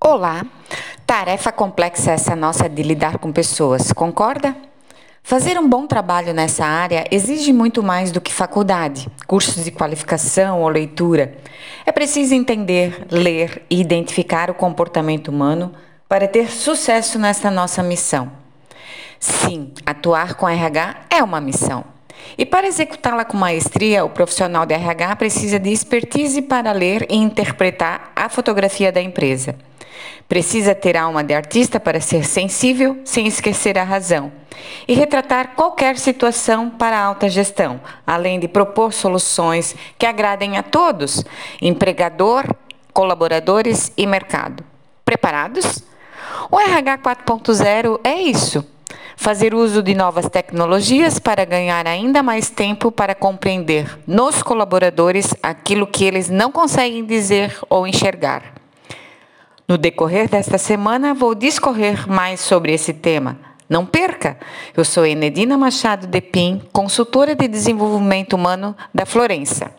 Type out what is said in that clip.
Olá! Tarefa complexa essa nossa de lidar com pessoas, concorda? Fazer um bom trabalho nessa área exige muito mais do que faculdade, cursos de qualificação ou leitura. É preciso entender, ler e identificar o comportamento humano para ter sucesso nessa nossa missão. Sim, atuar com RH é uma missão. E para executá-la com maestria, o profissional de RH precisa de expertise para ler e interpretar a fotografia da empresa. Precisa ter alma de artista para ser sensível sem esquecer a razão e retratar qualquer situação para a alta gestão, além de propor soluções que agradem a todos, empregador, colaboradores e mercado. Preparados? O RH 4.0 é isso. Fazer uso de novas tecnologias para ganhar ainda mais tempo para compreender nos colaboradores aquilo que eles não conseguem dizer ou enxergar. No decorrer desta semana, vou discorrer mais sobre esse tema. Não perca! Eu sou Enedina Machado de Pim, consultora de desenvolvimento humano da Florença.